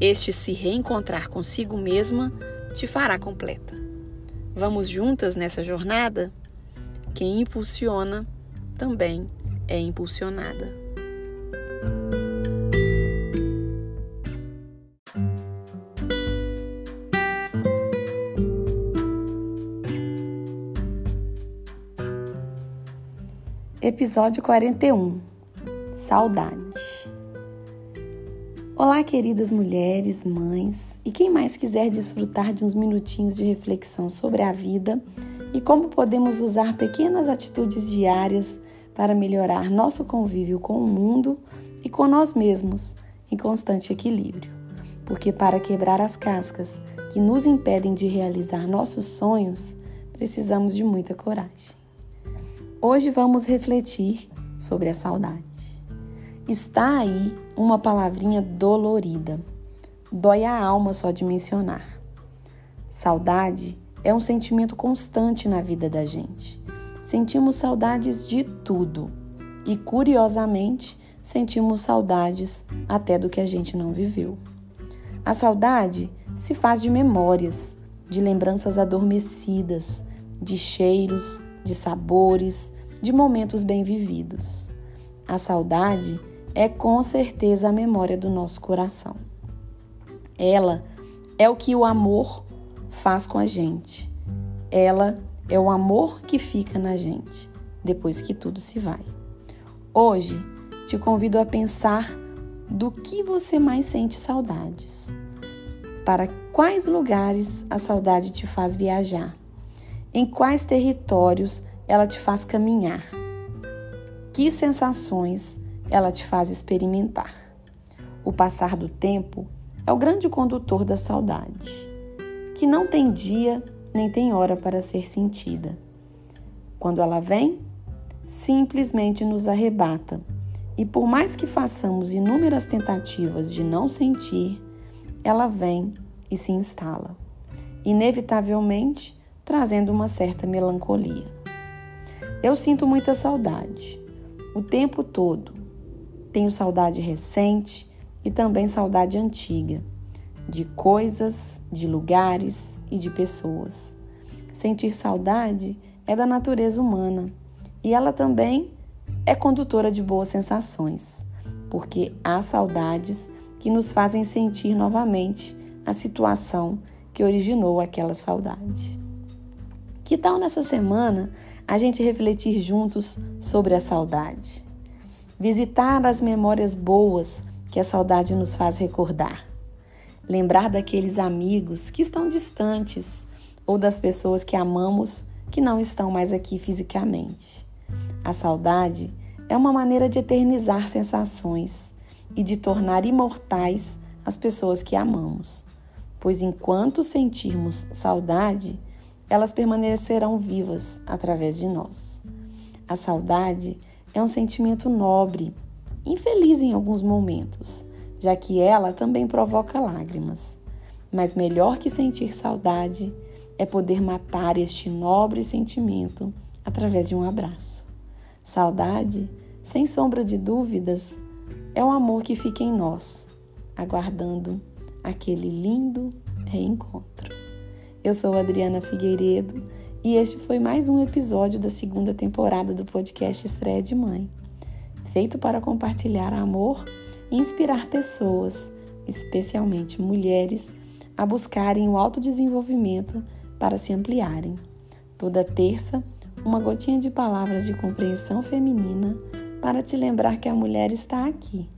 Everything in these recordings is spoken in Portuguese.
este se reencontrar consigo mesma te fará completa. Vamos juntas nessa jornada? Quem impulsiona também é impulsionada. Episódio 41 Saudade. Olá, queridas mulheres, mães e quem mais quiser desfrutar de uns minutinhos de reflexão sobre a vida e como podemos usar pequenas atitudes diárias para melhorar nosso convívio com o mundo e com nós mesmos em constante equilíbrio. Porque para quebrar as cascas que nos impedem de realizar nossos sonhos, precisamos de muita coragem. Hoje vamos refletir sobre a saudade. Está aí uma palavrinha dolorida. Dói a alma só de mencionar. Saudade é um sentimento constante na vida da gente. Sentimos saudades de tudo e, curiosamente, sentimos saudades até do que a gente não viveu. A saudade se faz de memórias, de lembranças adormecidas, de cheiros, de sabores, de momentos bem vividos. A saudade é com certeza a memória do nosso coração. Ela é o que o amor faz com a gente. Ela é o amor que fica na gente depois que tudo se vai. Hoje te convido a pensar do que você mais sente saudades. Para quais lugares a saudade te faz viajar? Em quais territórios ela te faz caminhar? Que sensações ela te faz experimentar. O passar do tempo é o grande condutor da saudade, que não tem dia nem tem hora para ser sentida. Quando ela vem, simplesmente nos arrebata, e por mais que façamos inúmeras tentativas de não sentir, ela vem e se instala, inevitavelmente trazendo uma certa melancolia. Eu sinto muita saudade, o tempo todo, tenho saudade recente e também saudade antiga, de coisas, de lugares e de pessoas. Sentir saudade é da natureza humana e ela também é condutora de boas sensações, porque há saudades que nos fazem sentir novamente a situação que originou aquela saudade. Que tal nessa semana a gente refletir juntos sobre a saudade? Visitar as memórias boas que a saudade nos faz recordar. Lembrar daqueles amigos que estão distantes ou das pessoas que amamos que não estão mais aqui fisicamente. A saudade é uma maneira de eternizar sensações e de tornar imortais as pessoas que amamos, pois enquanto sentirmos saudade, elas permanecerão vivas através de nós. A saudade é um sentimento nobre, infeliz em alguns momentos, já que ela também provoca lágrimas. Mas melhor que sentir saudade é poder matar este nobre sentimento através de um abraço. Saudade, sem sombra de dúvidas, é o amor que fica em nós, aguardando aquele lindo reencontro. Eu sou Adriana Figueiredo e este foi mais um episódio da segunda temporada do podcast Estreia de Mãe, feito para compartilhar amor e inspirar pessoas, especialmente mulheres, a buscarem o autodesenvolvimento para se ampliarem. Toda terça, uma gotinha de palavras de compreensão feminina para te lembrar que a mulher está aqui,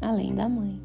além da mãe.